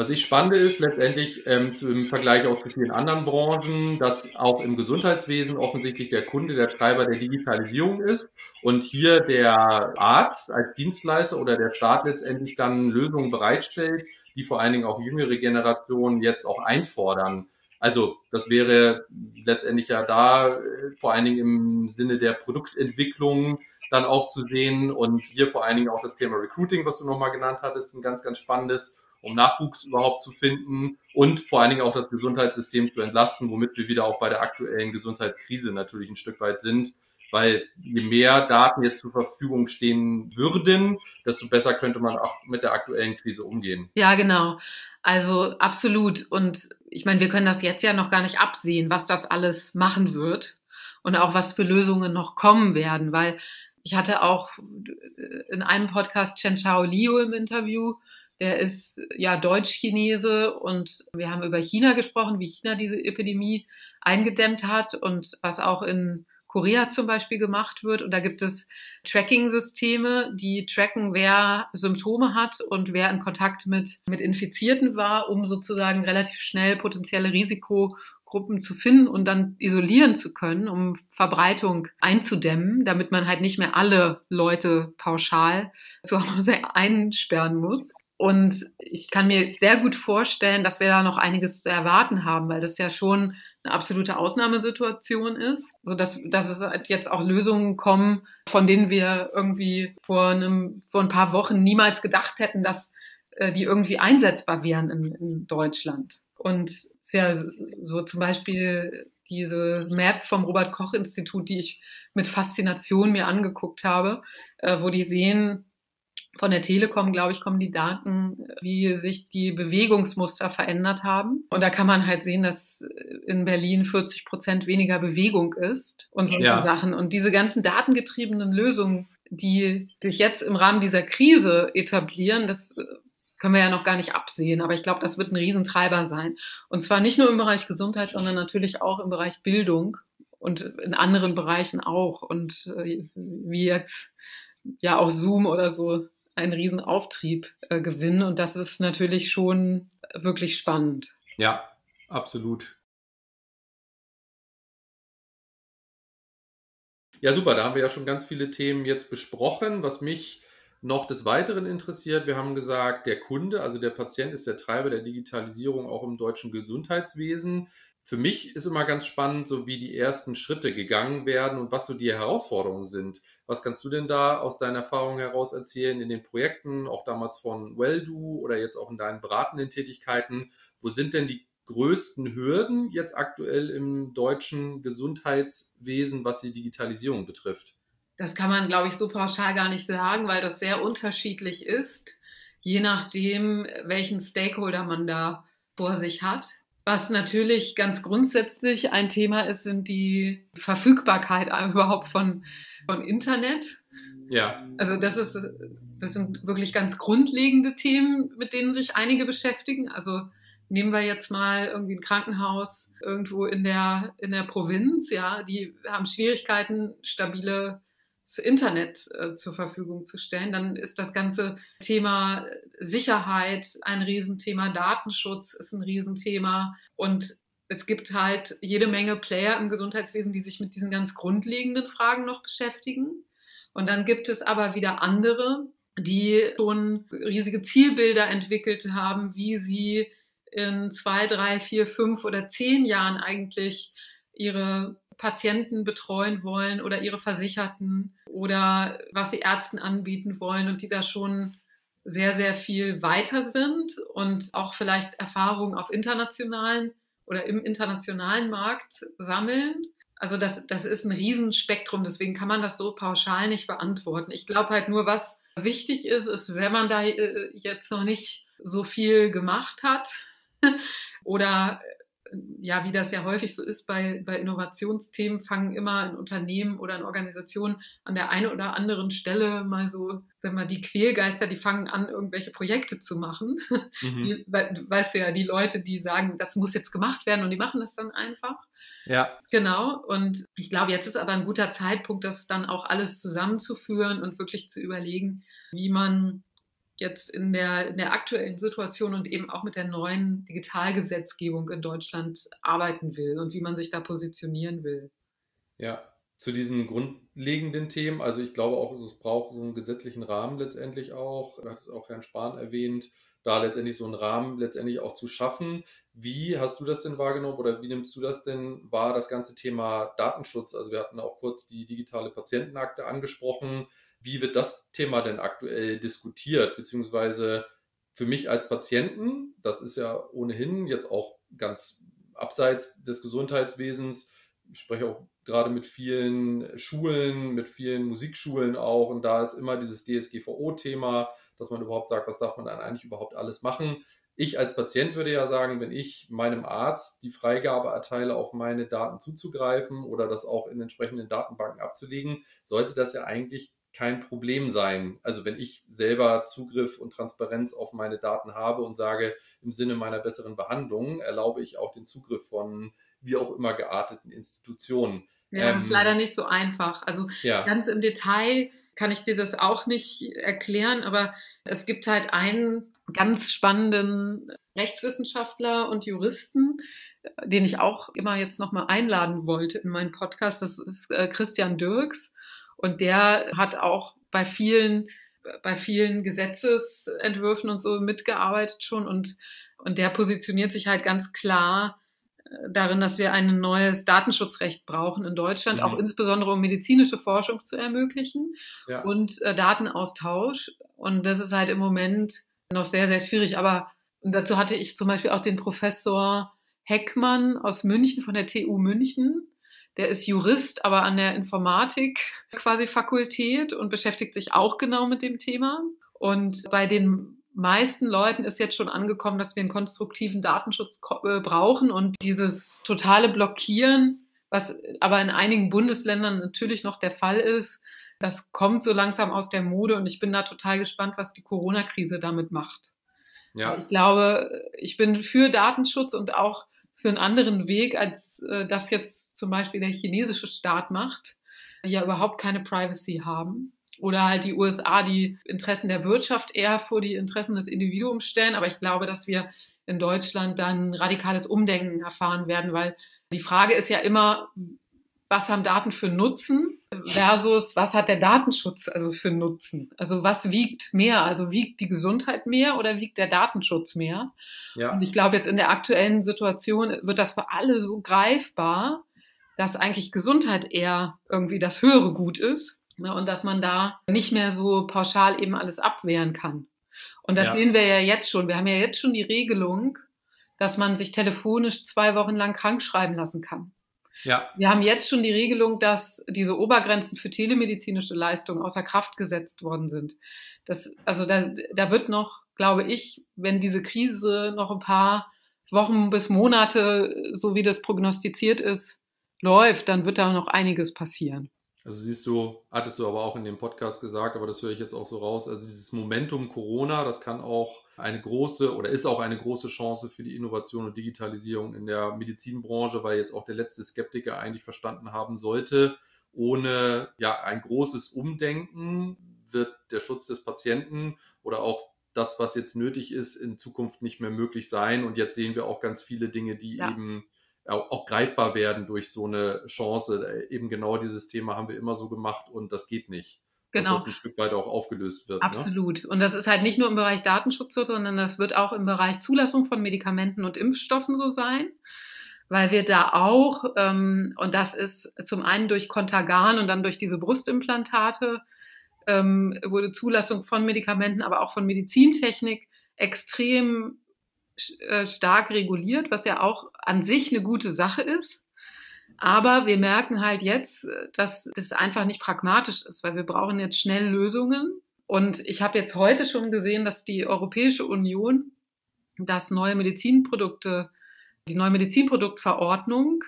was ich spannend ist, letztendlich ähm, zu, im Vergleich auch zu vielen anderen Branchen, dass auch im Gesundheitswesen offensichtlich der Kunde der Treiber der Digitalisierung ist und hier der Arzt als Dienstleister oder der Staat letztendlich dann Lösungen bereitstellt, die vor allen Dingen auch jüngere Generationen jetzt auch einfordern. Also das wäre letztendlich ja da äh, vor allen Dingen im Sinne der Produktentwicklung dann auch zu sehen und hier vor allen Dingen auch das Thema Recruiting, was du nochmal genannt hattest, ein ganz, ganz spannendes um Nachwuchs überhaupt zu finden und vor allen Dingen auch das Gesundheitssystem zu entlasten, womit wir wieder auch bei der aktuellen Gesundheitskrise natürlich ein Stück weit sind. Weil je mehr Daten jetzt zur Verfügung stehen würden, desto besser könnte man auch mit der aktuellen Krise umgehen. Ja, genau. Also absolut. Und ich meine, wir können das jetzt ja noch gar nicht absehen, was das alles machen wird und auch was für Lösungen noch kommen werden, weil ich hatte auch in einem Podcast Chen Chao Liu im Interview der ist ja Deutsch-Chinese und wir haben über China gesprochen, wie China diese Epidemie eingedämmt hat und was auch in Korea zum Beispiel gemacht wird. Und da gibt es Tracking-Systeme, die tracken, wer Symptome hat und wer in Kontakt mit, mit Infizierten war, um sozusagen relativ schnell potenzielle Risikogruppen zu finden und dann isolieren zu können, um Verbreitung einzudämmen, damit man halt nicht mehr alle Leute pauschal [LAUGHS] zu Hause einsperren muss. Und ich kann mir sehr gut vorstellen, dass wir da noch einiges zu erwarten haben, weil das ja schon eine absolute Ausnahmesituation ist, so dass, dass es halt jetzt auch Lösungen kommen, von denen wir irgendwie vor einem, vor ein paar Wochen niemals gedacht hätten, dass äh, die irgendwie einsetzbar wären in, in Deutschland. Und ja so zum Beispiel diese Map vom Robert Koch Institut, die ich mit Faszination mir angeguckt habe, äh, wo die sehen, von der Telekom, glaube ich, kommen die Daten, wie sich die Bewegungsmuster verändert haben. Und da kann man halt sehen, dass in Berlin 40 Prozent weniger Bewegung ist und solche ja. Sachen. Und diese ganzen datengetriebenen Lösungen, die sich jetzt im Rahmen dieser Krise etablieren, das können wir ja noch gar nicht absehen. Aber ich glaube, das wird ein Riesentreiber sein. Und zwar nicht nur im Bereich Gesundheit, sondern natürlich auch im Bereich Bildung und in anderen Bereichen auch. Und äh, wie jetzt ja auch Zoom oder so einen riesen Auftrieb äh, gewinnen. Und das ist natürlich schon wirklich spannend. Ja, absolut. Ja, super. Da haben wir ja schon ganz viele Themen jetzt besprochen. Was mich noch des Weiteren interessiert, wir haben gesagt, der Kunde, also der Patient, ist der Treiber der Digitalisierung auch im deutschen Gesundheitswesen. Für mich ist immer ganz spannend, so wie die ersten Schritte gegangen werden und was so die Herausforderungen sind. Was kannst du denn da aus deiner Erfahrung heraus erzählen in den Projekten, auch damals von Welldo oder jetzt auch in deinen beratenden Tätigkeiten? Wo sind denn die größten Hürden jetzt aktuell im deutschen Gesundheitswesen, was die Digitalisierung betrifft? Das kann man, glaube ich, so pauschal gar nicht sagen, weil das sehr unterschiedlich ist, je nachdem, welchen Stakeholder man da vor sich hat. Was natürlich ganz grundsätzlich ein Thema ist, sind die Verfügbarkeit [LAUGHS] überhaupt von, von Internet. Ja. Also das ist, das sind wirklich ganz grundlegende Themen, mit denen sich einige beschäftigen. Also nehmen wir jetzt mal irgendwie ein Krankenhaus irgendwo in der, in der Provinz, ja, die haben Schwierigkeiten, stabile Internet äh, zur Verfügung zu stellen. Dann ist das ganze Thema Sicherheit ein Riesenthema, Datenschutz ist ein Riesenthema und es gibt halt jede Menge Player im Gesundheitswesen, die sich mit diesen ganz grundlegenden Fragen noch beschäftigen. Und dann gibt es aber wieder andere, die schon riesige Zielbilder entwickelt haben, wie sie in zwei, drei, vier, fünf oder zehn Jahren eigentlich ihre Patienten betreuen wollen oder ihre Versicherten oder was sie Ärzten anbieten wollen und die da schon sehr, sehr viel weiter sind und auch vielleicht Erfahrungen auf internationalen oder im internationalen Markt sammeln. Also das, das ist ein Riesenspektrum, deswegen kann man das so pauschal nicht beantworten. Ich glaube halt nur, was wichtig ist, ist, wenn man da äh, jetzt noch nicht so viel gemacht hat [LAUGHS] oder ja, wie das ja häufig so ist bei, bei Innovationsthemen, fangen immer ein Unternehmen oder eine Organisation an der einen oder anderen Stelle mal so, sag mal, die Quälgeister, die fangen an, irgendwelche Projekte zu machen. Mhm. Die, weißt du ja, die Leute, die sagen, das muss jetzt gemacht werden und die machen das dann einfach. Ja. Genau. Und ich glaube, jetzt ist aber ein guter Zeitpunkt, das dann auch alles zusammenzuführen und wirklich zu überlegen, wie man jetzt in der, in der aktuellen Situation und eben auch mit der neuen Digitalgesetzgebung in Deutschland arbeiten will und wie man sich da positionieren will. Ja, zu diesen grundlegenden Themen, also ich glaube auch, es braucht so einen gesetzlichen Rahmen letztendlich auch, hat es auch Herrn Spahn erwähnt, da letztendlich so einen Rahmen letztendlich auch zu schaffen. Wie hast du das denn wahrgenommen oder wie nimmst du das denn wahr, das ganze Thema Datenschutz? Also wir hatten auch kurz die digitale Patientenakte angesprochen. Wie wird das Thema denn aktuell diskutiert? Beziehungsweise für mich als Patienten, das ist ja ohnehin jetzt auch ganz abseits des Gesundheitswesens, ich spreche auch gerade mit vielen Schulen, mit vielen Musikschulen auch und da ist immer dieses DSGVO-Thema, dass man überhaupt sagt, was darf man dann eigentlich überhaupt alles machen. Ich als Patient würde ja sagen, wenn ich meinem Arzt die Freigabe erteile, auf meine Daten zuzugreifen oder das auch in entsprechenden Datenbanken abzulegen, sollte das ja eigentlich kein Problem sein. Also wenn ich selber Zugriff und Transparenz auf meine Daten habe und sage, im Sinne meiner besseren Behandlung erlaube ich auch den Zugriff von wie auch immer gearteten Institutionen. Ja, ähm, ist leider nicht so einfach. Also ja. ganz im Detail kann ich dir das auch nicht erklären, aber es gibt halt einen ganz spannenden Rechtswissenschaftler und Juristen, den ich auch immer jetzt nochmal einladen wollte in meinen Podcast. Das ist äh, Christian Dirks. Und der hat auch bei vielen, bei vielen Gesetzesentwürfen und so mitgearbeitet schon und, und der positioniert sich halt ganz klar äh, darin, dass wir ein neues Datenschutzrecht brauchen in Deutschland, mhm. auch insbesondere um medizinische Forschung zu ermöglichen ja. und äh, Datenaustausch. Und das ist halt im Moment noch sehr, sehr schwierig. Aber dazu hatte ich zum Beispiel auch den Professor Heckmann aus München von der TU München, der ist Jurist, aber an der Informatik quasi Fakultät und beschäftigt sich auch genau mit dem Thema. Und bei den meisten Leuten ist jetzt schon angekommen, dass wir einen konstruktiven Datenschutz äh, brauchen und dieses totale Blockieren, was aber in einigen Bundesländern natürlich noch der Fall ist, das kommt so langsam aus der Mode und ich bin da total gespannt, was die Corona-Krise damit macht. Ja. Ich glaube, ich bin für Datenschutz und auch für einen anderen Weg, als äh, das jetzt zum Beispiel der chinesische Staat macht, die ja überhaupt keine Privacy haben. Oder halt die USA, die Interessen der Wirtschaft eher vor die Interessen des Individuums stellen. Aber ich glaube, dass wir in Deutschland dann radikales Umdenken erfahren werden, weil die Frage ist ja immer, was haben Daten für Nutzen versus was hat der Datenschutz also für Nutzen? Also was wiegt mehr? Also wiegt die Gesundheit mehr oder wiegt der Datenschutz mehr? Ja. Und ich glaube, jetzt in der aktuellen Situation wird das für alle so greifbar, dass eigentlich Gesundheit eher irgendwie das höhere Gut ist ne, und dass man da nicht mehr so pauschal eben alles abwehren kann. Und das ja. sehen wir ja jetzt schon. Wir haben ja jetzt schon die Regelung, dass man sich telefonisch zwei Wochen lang krank schreiben lassen kann. Ja. Wir haben jetzt schon die Regelung, dass diese Obergrenzen für telemedizinische Leistungen außer Kraft gesetzt worden sind. Das, also da, da wird noch, glaube ich, wenn diese Krise noch ein paar Wochen bis Monate, so wie das prognostiziert ist, läuft, dann wird da noch einiges passieren. Also siehst du, hattest du aber auch in dem Podcast gesagt, aber das höre ich jetzt auch so raus. Also dieses Momentum Corona, das kann auch eine große oder ist auch eine große Chance für die Innovation und Digitalisierung in der Medizinbranche, weil jetzt auch der letzte Skeptiker eigentlich verstanden haben sollte, ohne ja ein großes Umdenken wird der Schutz des Patienten oder auch das, was jetzt nötig ist, in Zukunft nicht mehr möglich sein. Und jetzt sehen wir auch ganz viele Dinge, die ja. eben auch, greifbar werden durch so eine Chance. Äh, eben genau dieses Thema haben wir immer so gemacht und das geht nicht. Genau. Dass das ein Stück weit auch aufgelöst wird. Ne? Absolut. Ne? Und das ist halt nicht nur im Bereich Datenschutz so, sondern das wird auch im Bereich Zulassung von Medikamenten und Impfstoffen so sein weil wir da auch, ähm, und das ist zum einen durch Contagan und dann durch diese Brustimplantate, ähm, wurde Zulassung von Medikamenten, aber auch von Medizintechnik extrem stark reguliert, was ja auch an sich eine gute Sache ist. Aber wir merken halt jetzt, dass das einfach nicht pragmatisch ist, weil wir brauchen jetzt schnell Lösungen. Und ich habe jetzt heute schon gesehen, dass die Europäische Union das neue Medizinprodukte, die neue Medizinproduktverordnung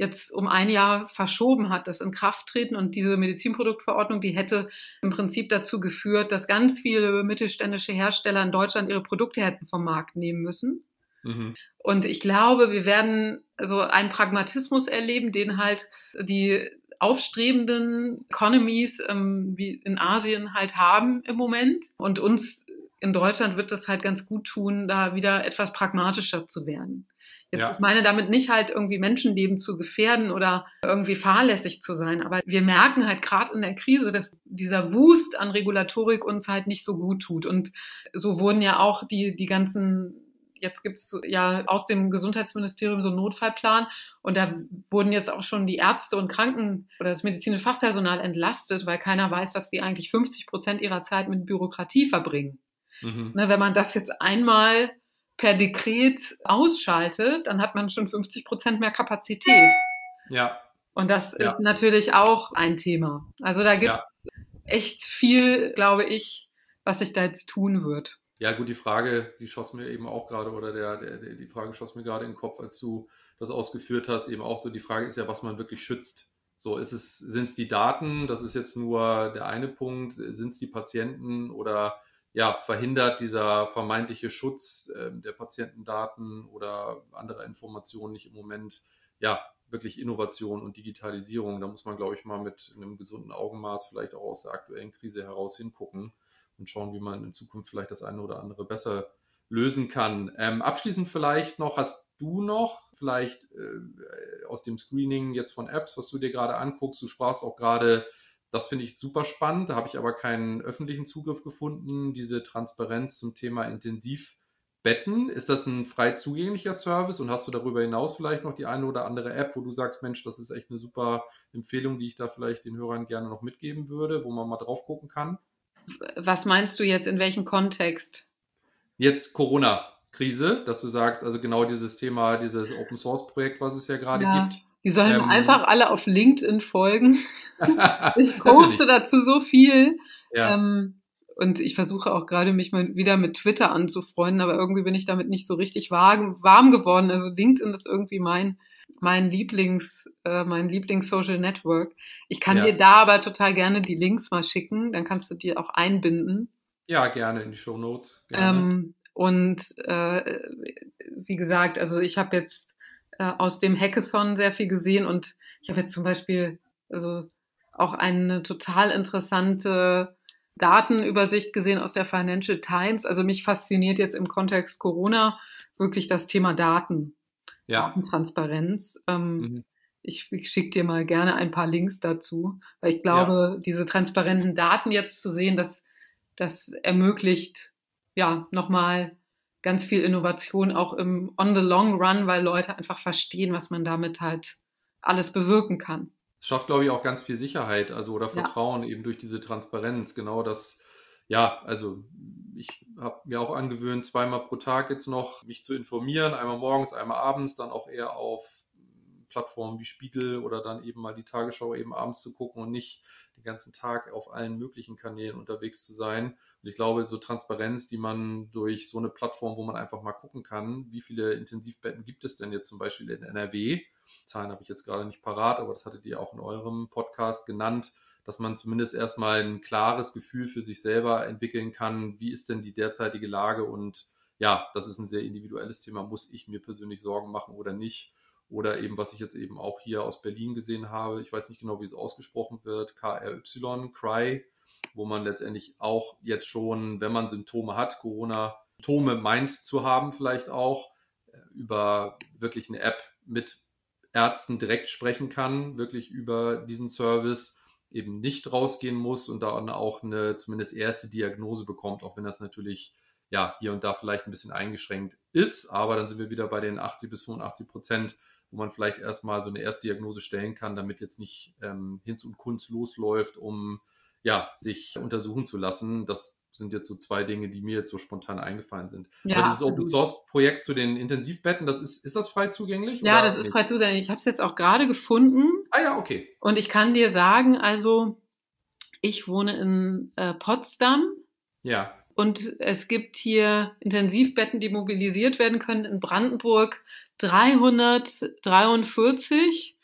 jetzt um ein Jahr verschoben hat, das in Kraft treten. Und diese Medizinproduktverordnung, die hätte im Prinzip dazu geführt, dass ganz viele mittelständische Hersteller in Deutschland ihre Produkte hätten vom Markt nehmen müssen. Mhm. Und ich glaube, wir werden so einen Pragmatismus erleben, den halt die aufstrebenden Economies ähm, wie in Asien halt haben im Moment. Und uns in Deutschland wird das halt ganz gut tun, da wieder etwas pragmatischer zu werden. Jetzt, ja. Ich meine damit nicht halt irgendwie Menschenleben zu gefährden oder irgendwie fahrlässig zu sein, aber wir merken halt gerade in der Krise, dass dieser Wust an Regulatorik uns halt nicht so gut tut. Und so wurden ja auch die, die ganzen jetzt gibt es ja aus dem Gesundheitsministerium so einen Notfallplan und da wurden jetzt auch schon die Ärzte und Kranken oder das medizinische Fachpersonal entlastet, weil keiner weiß, dass die eigentlich 50 Prozent ihrer Zeit mit Bürokratie verbringen. Mhm. Ne, wenn man das jetzt einmal per Dekret ausschaltet, dann hat man schon 50 Prozent mehr Kapazität. Ja. Und das ja. ist natürlich auch ein Thema. Also da gibt es ja. echt viel, glaube ich, was sich da jetzt tun wird. Ja, gut, die Frage, die schoss mir eben auch gerade, oder der, der, die Frage schoss mir gerade in den Kopf, als du das ausgeführt hast, eben auch so, die Frage ist ja, was man wirklich schützt. So, ist es, sind es die Daten, das ist jetzt nur der eine Punkt, sind es die Patienten oder ja, verhindert dieser vermeintliche Schutz äh, der Patientendaten oder anderer Informationen nicht im Moment ja wirklich Innovation und Digitalisierung. Da muss man, glaube ich, mal mit einem gesunden Augenmaß vielleicht auch aus der aktuellen Krise heraus hingucken und schauen, wie man in Zukunft vielleicht das eine oder andere besser lösen kann. Ähm, abschließend vielleicht noch, hast du noch vielleicht äh, aus dem Screening jetzt von Apps, was du dir gerade anguckst, du sprachst auch gerade das finde ich super spannend. Da habe ich aber keinen öffentlichen Zugriff gefunden. Diese Transparenz zum Thema Intensivbetten. Ist das ein frei zugänglicher Service und hast du darüber hinaus vielleicht noch die eine oder andere App, wo du sagst, Mensch, das ist echt eine super Empfehlung, die ich da vielleicht den Hörern gerne noch mitgeben würde, wo man mal drauf gucken kann? Was meinst du jetzt in welchem Kontext? Jetzt Corona-Krise, dass du sagst, also genau dieses Thema, dieses Open Source Projekt, was es ja gerade ja. gibt die sollen ähm, einfach alle auf LinkedIn folgen. [LAUGHS] ich poste dazu so viel. Ja. Ähm, und ich versuche auch gerade mich mal wieder mit Twitter anzufreunden, aber irgendwie bin ich damit nicht so richtig warm, geworden. Also LinkedIn ist irgendwie mein, mein Lieblings, äh, mein Lieblings-Social Network. Ich kann ja. dir da aber total gerne die Links mal schicken, dann kannst du die auch einbinden. Ja, gerne in die Show Notes. Ähm, und äh, wie gesagt, also ich habe jetzt äh, aus dem Hackathon sehr viel gesehen und ich habe jetzt zum Beispiel also auch eine total interessante Datenübersicht gesehen aus der Financial Times. Also mich fasziniert jetzt im Kontext Corona wirklich das Thema Daten, ja. Datentransparenz. Ähm, mhm. Ich, ich schicke dir mal gerne ein paar Links dazu, weil ich glaube, ja. diese transparenten Daten jetzt zu sehen, das, das ermöglicht ja nochmal ganz viel Innovation auch im on the long run, weil Leute einfach verstehen, was man damit halt alles bewirken kann. Es schafft, glaube ich, auch ganz viel Sicherheit, also oder Vertrauen ja. eben durch diese Transparenz. Genau das, ja, also ich habe mir auch angewöhnt, zweimal pro Tag jetzt noch mich zu informieren, einmal morgens, einmal abends, dann auch eher auf Plattformen wie Spiegel oder dann eben mal die Tagesschau eben abends zu gucken und nicht den ganzen Tag auf allen möglichen Kanälen unterwegs zu sein. Und ich glaube, so Transparenz, die man durch so eine Plattform, wo man einfach mal gucken kann, wie viele Intensivbetten gibt es denn jetzt zum Beispiel in NRW? Zahlen habe ich jetzt gerade nicht parat, aber das hattet ihr auch in eurem Podcast genannt, dass man zumindest erstmal ein klares Gefühl für sich selber entwickeln kann, wie ist denn die derzeitige Lage und ja, das ist ein sehr individuelles Thema. Muss ich mir persönlich Sorgen machen oder nicht? Oder eben, was ich jetzt eben auch hier aus Berlin gesehen habe, ich weiß nicht genau, wie es ausgesprochen wird, KRY, Cry, wo man letztendlich auch jetzt schon, wenn man Symptome hat, Corona-Symptome meint zu haben, vielleicht auch, äh, über wirklich eine App mit Ärzten direkt sprechen kann, wirklich über diesen Service eben nicht rausgehen muss und dann auch eine zumindest erste Diagnose bekommt, auch wenn das natürlich ja hier und da vielleicht ein bisschen eingeschränkt ist. Aber dann sind wir wieder bei den 80 bis 85 Prozent wo man vielleicht erstmal so eine Erstdiagnose stellen kann, damit jetzt nicht ähm, Hinz und Kunst losläuft, um ja, sich untersuchen zu lassen. Das sind jetzt so zwei Dinge, die mir jetzt so spontan eingefallen sind. Ja, Aber dieses Open Source Projekt zu den Intensivbetten, das ist, ist das frei zugänglich? Ja, das ist frei zugänglich. Ich habe es jetzt auch gerade gefunden. Ah ja, okay. Und ich kann dir sagen, also ich wohne in äh, Potsdam. Ja. Und es gibt hier Intensivbetten, die mobilisiert werden können. In Brandenburg 343.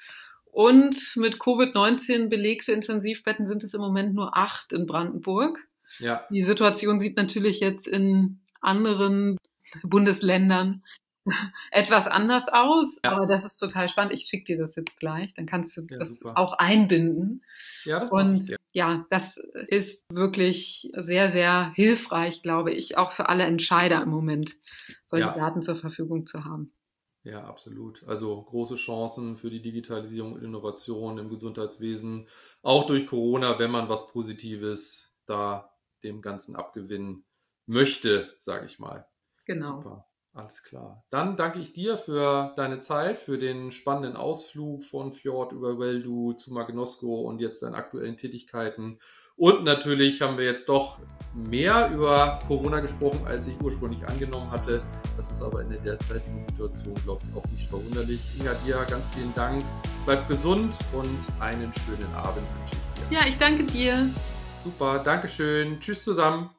Und mit Covid-19 belegte Intensivbetten sind es im Moment nur acht in Brandenburg. Ja. Die Situation sieht natürlich jetzt in anderen Bundesländern [LAUGHS] etwas anders aus, ja. aber das ist total spannend. Ich schicke dir das jetzt gleich, dann kannst du ja, das super. auch einbinden. Ja, das Und ja. ja, das ist wirklich sehr, sehr hilfreich, glaube ich, auch für alle Entscheider im Moment, solche Daten zur Verfügung zu haben. Ja, absolut. Also große Chancen für die Digitalisierung und Innovation im Gesundheitswesen, auch durch Corona, wenn man was Positives da dem Ganzen abgewinnen möchte, sage ich mal. Genau. Super. Alles klar. Dann danke ich dir für deine Zeit, für den spannenden Ausflug von Fjord über Weldu zu Magnosko und jetzt deinen aktuellen Tätigkeiten. Und natürlich haben wir jetzt doch mehr über Corona gesprochen, als ich ursprünglich angenommen hatte. Das ist aber in der derzeitigen Situation, glaube ich, auch nicht verwunderlich. Inga, dir ganz vielen Dank. Bleib gesund und einen schönen Abend wünsche ich dir. Ja, ich danke dir. Super, Dankeschön. Tschüss zusammen.